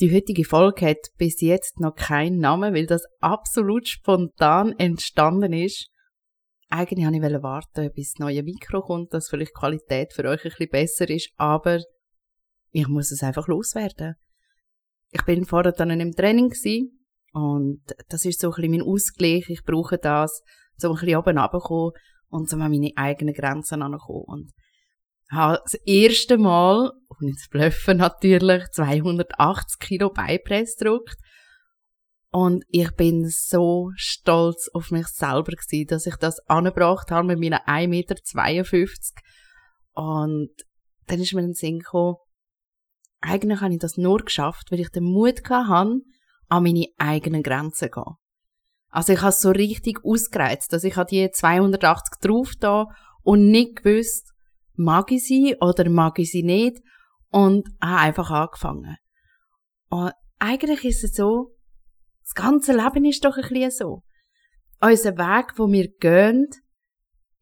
Die heutige Folge hat bis jetzt noch keinen Namen, weil das absolut spontan entstanden ist. Eigentlich wollte ich warten, bis das neue Mikro kommt, dass vielleicht die Qualität für euch ein bisschen besser ist, aber ich muss es einfach loswerden. Ich bin vorher dann in einem Training und das ist so ein bisschen mein Ausgleich. Ich brauche das, um ein bisschen oben runterzukommen und um an meine eigenen Grenzen anzukommen. Und habe das erste Mal, und ins Bluffen natürlich, 280 Kilo Beipress gedrückt. Und ich bin so stolz auf mich selber gewesen, dass ich das angebracht habe mit meinen 1,52 Meter. Und dann ist mir ein Sinn gekommen, eigentlich habe ich das nur geschafft, weil ich den Mut hatte, an meine eigenen Grenzen zu gehen. Also ich habe es so richtig ausgereizt, dass ich die 280 drauf da und nicht gewusst, mag ich sie oder mag ich sie nicht und habe einfach angefangen. Und eigentlich ist es so, das ganze Leben ist doch ein bisschen so. Unser Weg, wo wir gehen,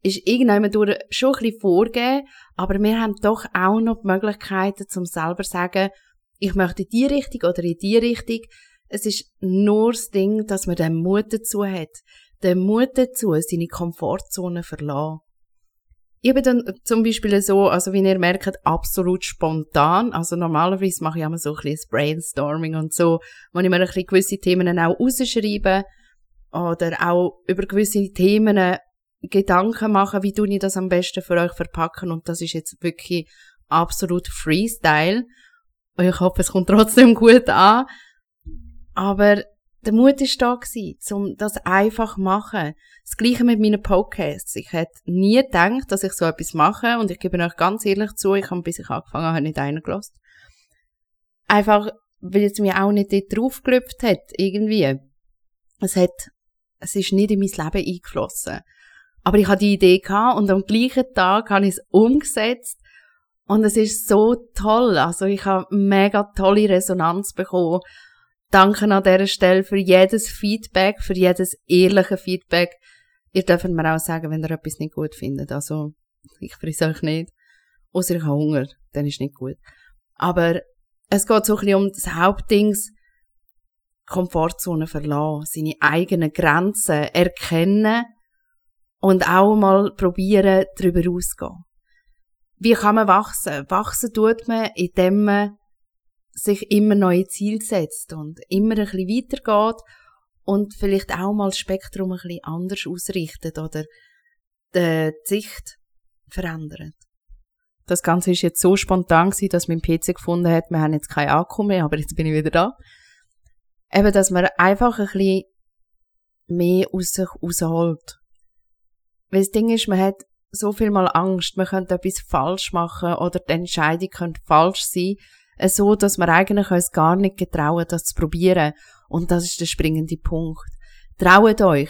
ist irgendwann schon ein bisschen vorgegeben, aber wir haben doch auch noch die Möglichkeiten, zum selber zu sagen, ich möchte in die Richtung oder in die Richtung. Es ist nur das Ding, dass man den Mut dazu hat. Den Mut dazu, seine Komfortzone verlassen. Ich bin dann zum Beispiel so, also wie ihr merkt, absolut spontan. Also normalerweise mache ich immer so ein bisschen Brainstorming und so, wo ich mir ein bisschen gewisse Themen auch rausschreibe oder auch über gewisse Themen Gedanken machen, wie tue ich das am besten für euch verpacken und das ist jetzt wirklich absolut Freestyle. Und ich hoffe, es kommt trotzdem gut an. Aber der Mut ist da gewesen, um das einfach machen. Das Gleiche mit meinen Podcasts. Ich hätte nie gedacht, dass ich so etwas mache und ich gebe euch ganz ehrlich zu, ich habe, bis ich angefangen habe, nicht einen gelassen. Einfach, weil es mir auch nicht dort draufgelöpft hat, irgendwie. Es hat, es ist nicht in mein Leben eingeflossen. Aber ich hatte die Idee gehabt und am gleichen Tag habe ich es umgesetzt und es ist so toll. Also ich habe mega tolle Resonanz bekommen Danke an dieser Stelle für jedes Feedback, für jedes ehrliche Feedback. Ihr dürft mir auch sagen, wenn ihr etwas nicht gut findet. Also, ich frisse euch nicht. Außer ich habe Hunger, dann ist nicht gut. Aber es geht so ein bisschen um das Hauptdings, Komfortzone verlassen, seine eigenen Grenzen erkennen und auch mal probieren, darüber rauszugehen. Wie kann man wachsen? Wachsen tut man, indem man sich immer neue Ziele setzt und immer ein bisschen weitergeht und vielleicht auch mal das Spektrum ein bisschen anders ausrichtet oder die Sicht verändert. Das Ganze ist jetzt so spontan gewesen, dass mein PC gefunden hat, wir haben jetzt kein Akku mehr, aber jetzt bin ich wieder da. Eben, dass man einfach ein bisschen mehr aus sich rausholt. Weil das Ding ist, man hat so viel mal Angst, man könnte etwas falsch machen oder die Entscheidung könnte falsch sein, so, dass wir eigentlich uns gar nicht getrauen, das zu probieren. Und das ist der springende Punkt. Traut euch.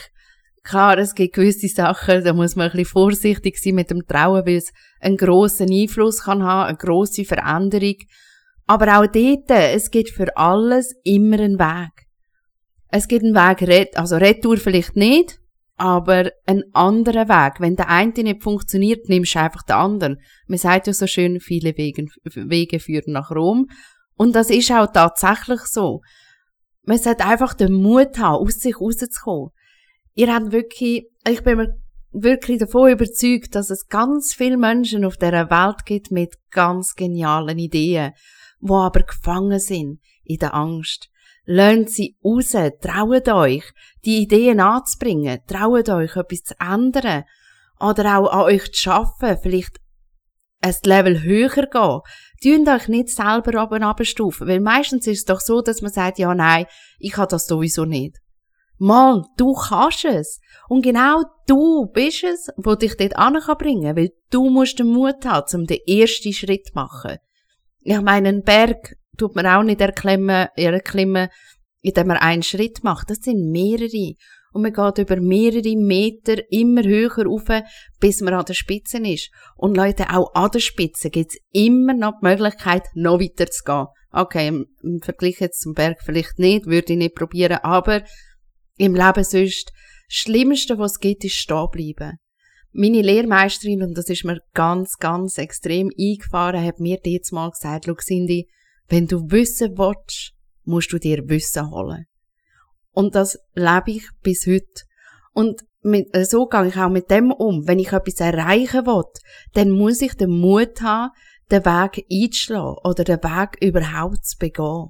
Klar, es gibt gewisse Sachen, da muss man ein bisschen vorsichtig sein mit dem Trauen, weil es einen grossen Einfluss kann haben, eine grosse Veränderung. Aber auch dort, es gibt für alles immer einen Weg. Es gibt einen Weg, also Retour vielleicht nicht, aber ein anderer Weg. Wenn der eine nicht funktioniert, nimmst du einfach den anderen. Man sagt ja so schön, viele Wege, Wege führen nach Rom. Und das ist auch tatsächlich so. Man sollte einfach den Mut haben, aus sich rauszukommen. Ihr habt wirklich, ich bin mir wirklich davon überzeugt, dass es ganz viele Menschen auf dieser Welt gibt mit ganz genialen Ideen, wo aber gefangen sind in der Angst. Lernt sie raus, traut euch, die Ideen anzubringen, traut euch, etwas zu ändern oder auch an euch zu schaffen, vielleicht ein Level höher gehen. Tönt euch nicht selber oben abstufen, weil meistens ist es doch so, dass man sagt, ja, nein, ich kann das sowieso nicht. Mal, du kannst es. Und genau du bist es, wo dich dort anbringen kann, weil du musst den Mut haben, um den ersten Schritt zu machen. Ich meine, einen Berg tut man auch nicht erklimmen, erklimmen, indem man einen Schritt macht. Das sind mehrere. Und man geht über mehrere Meter immer höher rauf, bis man an der Spitze ist. Und Leute, auch an der Spitze gibt es immer noch die Möglichkeit, noch weiter zu gehen. Okay, im Vergleich jetzt zum Berg vielleicht nicht, würde ich nicht probieren, aber im Leben sonst, das Schlimmste, was es gibt, ist stehen bleiben. Meine Lehrmeisterin, und das ist mir ganz, ganz extrem eingefahren, hat mir jetzt mal gesagt, Cindy, wenn du wissen willst, musst du dir Wissen holen. Und das lebe ich bis heute. Und mit, äh, so gehe ich auch mit dem um. Wenn ich etwas erreichen will, dann muss ich den Mut haben, den Weg einzuschlagen oder den Weg überhaupt zu begehen.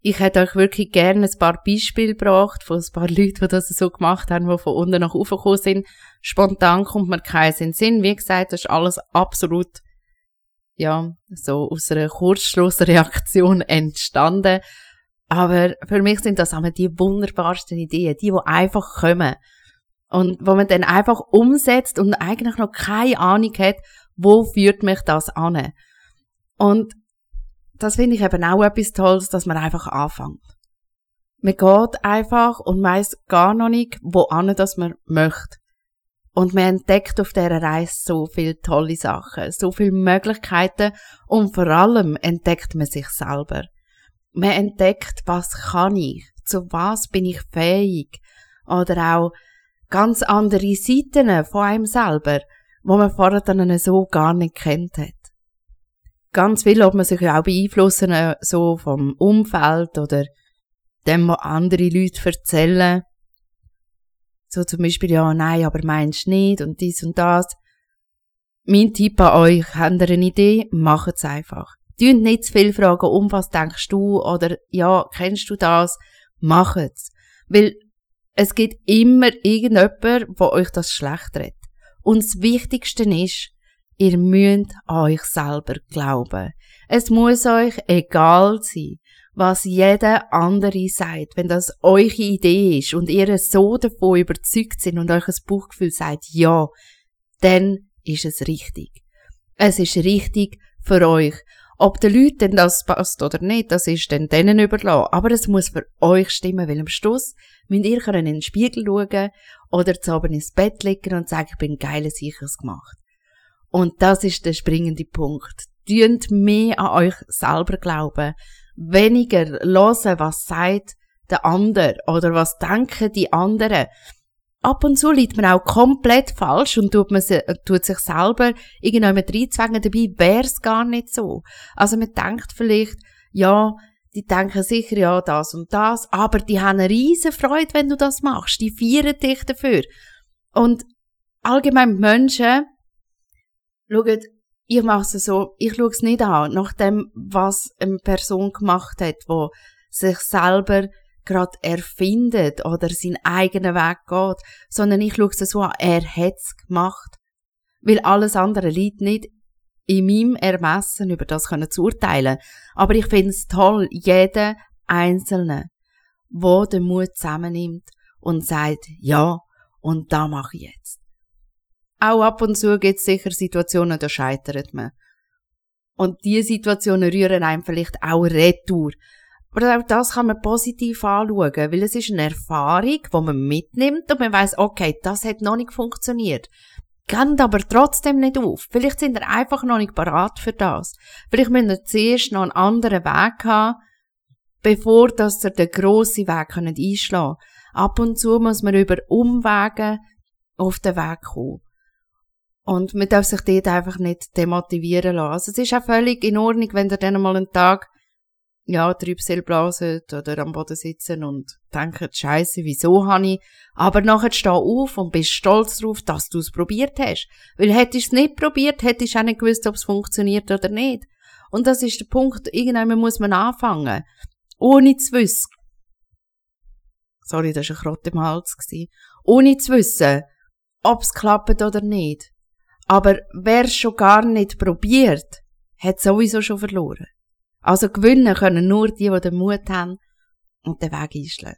Ich hätte euch wirklich gerne ein paar Beispiele gebracht von ein paar Leuten, die das so gemacht haben, die von unten nach oben gekommen sind. Spontan kommt mir keinen Sinn. Wie gesagt, das ist alles absolut, ja, so aus einer Kurzschlussreaktion entstanden. Aber für mich sind das immer die wunderbarsten Ideen, die, die einfach kommen. Und wo man dann einfach umsetzt und eigentlich noch keine Ahnung hat, wo führt mich das an. Und das finde ich eben auch etwas Tolles, dass man einfach anfängt. Man geht einfach und weiss gar noch nicht, wo an das man möchte. Und man entdeckt auf dieser Reise so viele tolle Sachen, so viele Möglichkeiten und vor allem entdeckt man sich selber. Man entdeckt, was kann ich, zu was bin ich fähig oder auch ganz andere Seiten von einem selber, wo man vorher dann so gar nicht kennt hat. Ganz viel ob man sich auch beeinflussen, äh, so vom Umfeld oder dem, was andere Leute erzählen. So zum Beispiel, ja, nein, aber meinst nicht und dies und das. Mein Tipp an euch, habt ihr eine Idee? Macht es einfach. Dünnt nicht zu viel fragen, um was denkst du oder ja, kennst du das? Macht es. Weil es gibt immer irgendjemand, der euch das schlecht redet. Und das Wichtigste ist, ihr müsst an euch selber glauben. Es muss euch egal sein, was jeder andere sagt, wenn das eure Idee ist und ihr so davon überzeugt sind und euch ein Bauchgefühl sagt, ja, dann ist es richtig. Es ist richtig für euch. Ob den Leuten das passt oder nicht, das ist dann denen überlassen. Aber es muss für euch stimmen, weil am Schluss müsst ihr in den Spiegel schauen oder zu Abend ins Bett liegen und sagen, ich bin geil, sicheres gemacht. Und das ist der springende Punkt. Dünnt mehr an euch selber glauben. Weniger hören, was sagt der andere oder was denken die anderen. Ab und zu liegt man auch komplett falsch und tut, man se, tut sich selber irgendjemand reinzwängen. Dabei wär's gar nicht so. Also man denkt vielleicht, ja, die denken sicher, ja, das und das, aber die haben eine riesen Freude, wenn du das machst. Die feiern dich dafür. Und allgemein Menschen, schaut, ich mache es so, ich schaue es nicht an, nach dem, was eine Person gemacht hat, wo sich selber gerade erfindet oder seinen eigenen Weg geht, sondern ich schaue es so an, er hat's gemacht. Weil alles andere liegt nicht in meinem Ermessen über das können zu urteilen. Aber ich finde es toll, jeder Einzelne, wo den Mut zusammennimmt und sagt, ja, und da mache ich jetzt. Auch ab und zu gibt es sicher Situationen, da scheitert man. Und diese Situationen rühren einem vielleicht auch retour. Aber auch das kann man positiv anschauen, weil es ist eine Erfahrung, die man mitnimmt und man weiß, okay, das hat noch nicht funktioniert. Geht aber trotzdem nicht auf. Vielleicht sind ihr einfach noch nicht parat für das. Vielleicht müsst ihr zuerst noch einen anderen Weg haben, bevor dass ihr den grossen Weg einschlagen könnt. Ab und zu muss man über Umwege auf den Weg kommen. Und man darf sich dort einfach nicht demotivieren lassen. Also es ist auch völlig in Ordnung, wenn ihr dann mal einen Tag, ja, Trübsel blasen oder am Boden sitzen und denken, Scheiße, wieso habe ich? Aber nachher steh auf und bist stolz darauf, dass du es probiert hast. Weil hättest du es nicht probiert, hättest du auch nicht gewusst, ob es funktioniert oder nicht. Und das ist der Punkt, irgendwann muss man anfangen. Ohne zu wissen. Sorry, das war ein Krott im Hals. Ohne zu wissen, ob es klappt oder nicht. Aber wer schon gar nicht probiert, hat sowieso schon verloren. Also gewinnen können nur die, die den Mut haben und den Weg einschlagen.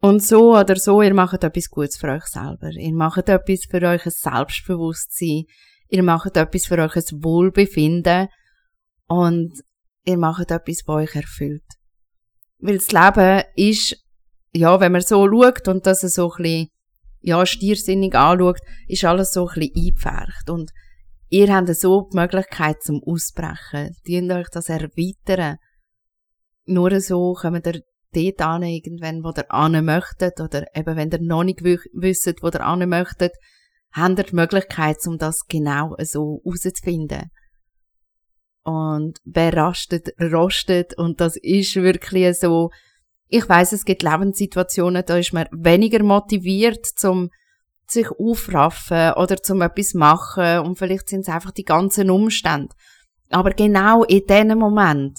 Und so oder so, ihr macht etwas Gutes für euch selber. Ihr macht etwas für euch Selbstbewusstsein. Ihr macht etwas für euch Wohlbefinden. Und ihr macht etwas, was euch erfüllt. Weil das Leben ist, ja, wenn man so schaut und das so ein bisschen ja, stiersinnig anschaut, ist alles so ein bisschen eingepfercht. Und ihr habt so die Möglichkeit zum Ausbrechen. Dient euch das erweitern. Nur so kommt ihr dort an, irgendwann, wo ihr an möchtet, oder eben, wenn ihr noch nicht wisst, wo ihr an möchtet, habt ihr die Möglichkeit, um das genau so herauszufinden. und wer rastet, rostet und das ist wirklich so. Ich weiß, es gibt Lebenssituationen, da ist man weniger motiviert zum sich aufraffen oder zum etwas machen und vielleicht sind es einfach die ganzen Umstände. Aber genau in diesem Moment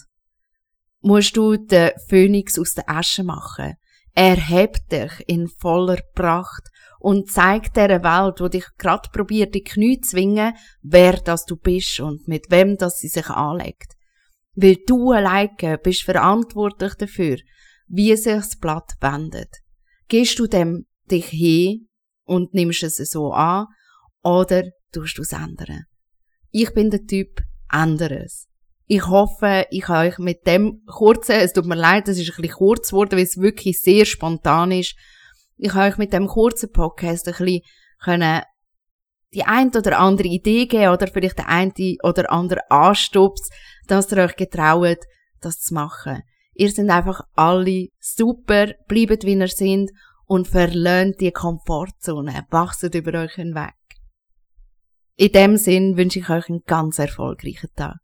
musst du den Phönix aus der Asche machen. Er hebt dich in voller Pracht und zeigt der Welt, wo dich grad probiert, die Knie zu zwingen, wer das du bist und mit wem das sie sich anlegt. Weil du alleine bist verantwortlich dafür, wie sich das Blatt wendet. Gehst du dem dich hin und nimmst es so an oder tust du es ändern? Ich bin der Typ, ändere es. Ich hoffe, ich habe euch mit dem kurzen, es tut mir leid, es ist ein bisschen kurz geworden, weil es wirklich sehr spontan ist. Ich habe euch mit dem kurzen Podcast ein bisschen können die ein oder andere Idee geben oder vielleicht der eine oder andere Anstups, dass ihr euch getraut, das zu machen. Ihr seid einfach alle super, bleibt wie ihr seid und verlöhnt die Komfortzone, wachset über euch hinweg. In dem Sinn wünsche ich euch einen ganz erfolgreichen Tag.